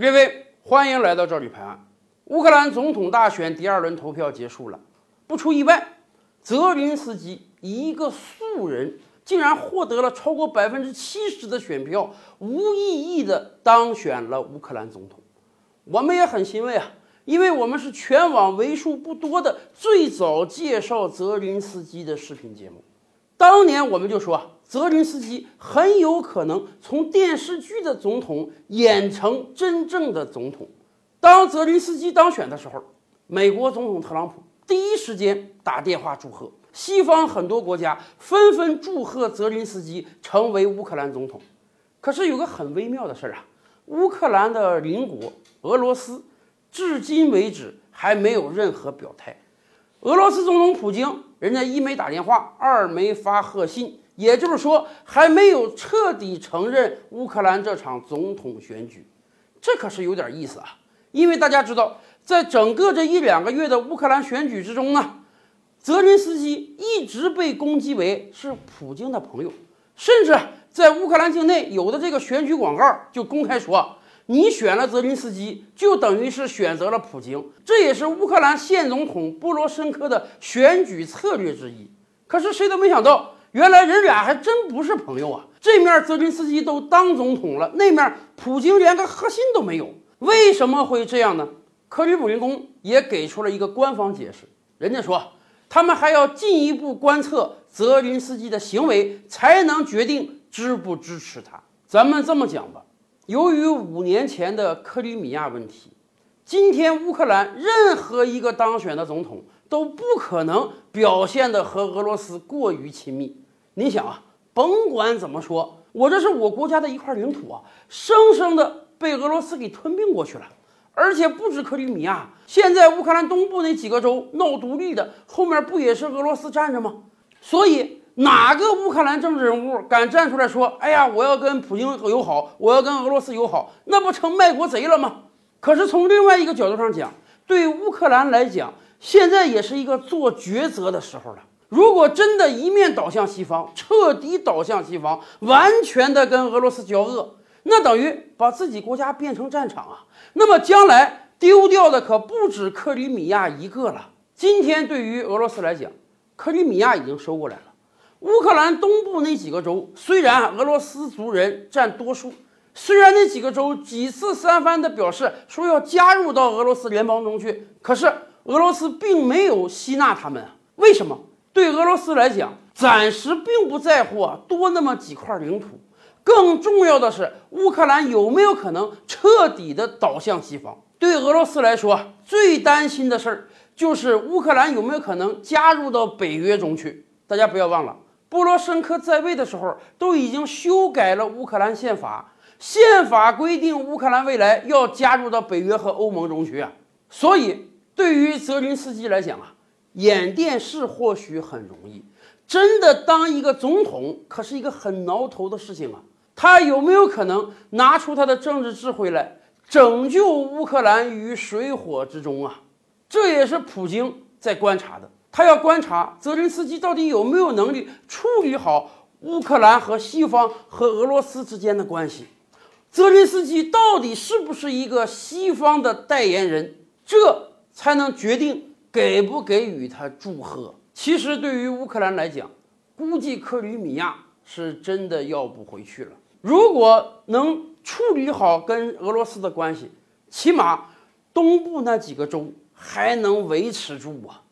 各位，欢迎来到这里拍案。乌克兰总统大选第二轮投票结束了，不出意外，泽林斯基一个素人竟然获得了超过百分之七十的选票，无意义的当选了乌克兰总统。我们也很欣慰啊，因为我们是全网为数不多的最早介绍泽林斯基的视频节目。当年我们就说，泽林斯基很有可能从电视剧的总统演成真正的总统。当泽林斯基当选的时候，美国总统特朗普第一时间打电话祝贺，西方很多国家纷纷祝贺泽林斯基成为乌克兰总统。可是有个很微妙的事儿啊，乌克兰的邻国俄罗斯至今为止还没有任何表态。俄罗斯总统普京，人家一没打电话，二没发贺信，也就是说还没有彻底承认乌克兰这场总统选举，这可是有点意思啊。因为大家知道，在整个这一两个月的乌克兰选举之中呢，泽连斯基一直被攻击为是普京的朋友，甚至在乌克兰境内有的这个选举广告就公开说，你选了泽连斯基，就等于是选择了普京，这也是乌克兰现总统波罗申科的选举策略之一。可是谁都没想到，原来人俩还真不是朋友啊！这面泽连斯基都当总统了，那面普京连个核心都没有。为什么会这样呢？克里姆林宫也给出了一个官方解释，人家说他们还要进一步观测泽林斯基的行为，才能决定支不支持他。咱们这么讲吧，由于五年前的克里米亚问题，今天乌克兰任何一个当选的总统都不可能表现的和俄罗斯过于亲密。你想啊，甭管怎么说，我这是我国家的一块领土啊，生生的。被俄罗斯给吞并过去了，而且不止克里米亚，现在乌克兰东部那几个州闹独立的，后面不也是俄罗斯站着吗？所以哪个乌克兰政治人物敢站出来说：“哎呀，我要跟普京友好，我要跟俄罗斯友好”，那不成卖国贼了吗？可是从另外一个角度上讲，对乌克兰来讲，现在也是一个做抉择的时候了。如果真的一面倒向西方，彻底倒向西方，完全的跟俄罗斯交恶。那等于把自己国家变成战场啊！那么将来丢掉的可不止克里米亚一个了。今天对于俄罗斯来讲，克里米亚已经收过来了。乌克兰东部那几个州虽然俄罗斯族人占多数，虽然那几个州几次三番的表示说要加入到俄罗斯联邦中去，可是俄罗斯并没有吸纳他们。为什么？对俄罗斯来讲，暂时并不在乎啊，多那么几块领土。更重要的是，乌克兰有没有可能彻底的倒向西方？对俄罗斯来说，最担心的事儿就是乌克兰有没有可能加入到北约中去。大家不要忘了，波罗申科在位的时候都已经修改了乌克兰宪法，宪法规定乌克兰未来要加入到北约和欧盟中去啊。所以，对于泽林斯基来讲啊，演电视或许很容易，真的当一个总统可是一个很挠头的事情啊。他有没有可能拿出他的政治智慧来拯救乌克兰于水火之中啊？这也是普京在观察的。他要观察泽连斯基到底有没有能力处理好乌克兰和西方和俄罗斯之间的关系。泽连斯基到底是不是一个西方的代言人？这才能决定给不给予他祝贺。其实对于乌克兰来讲，估计克里米亚是真的要不回去了。如果能处理好跟俄罗斯的关系，起码东部那几个州还能维持住啊。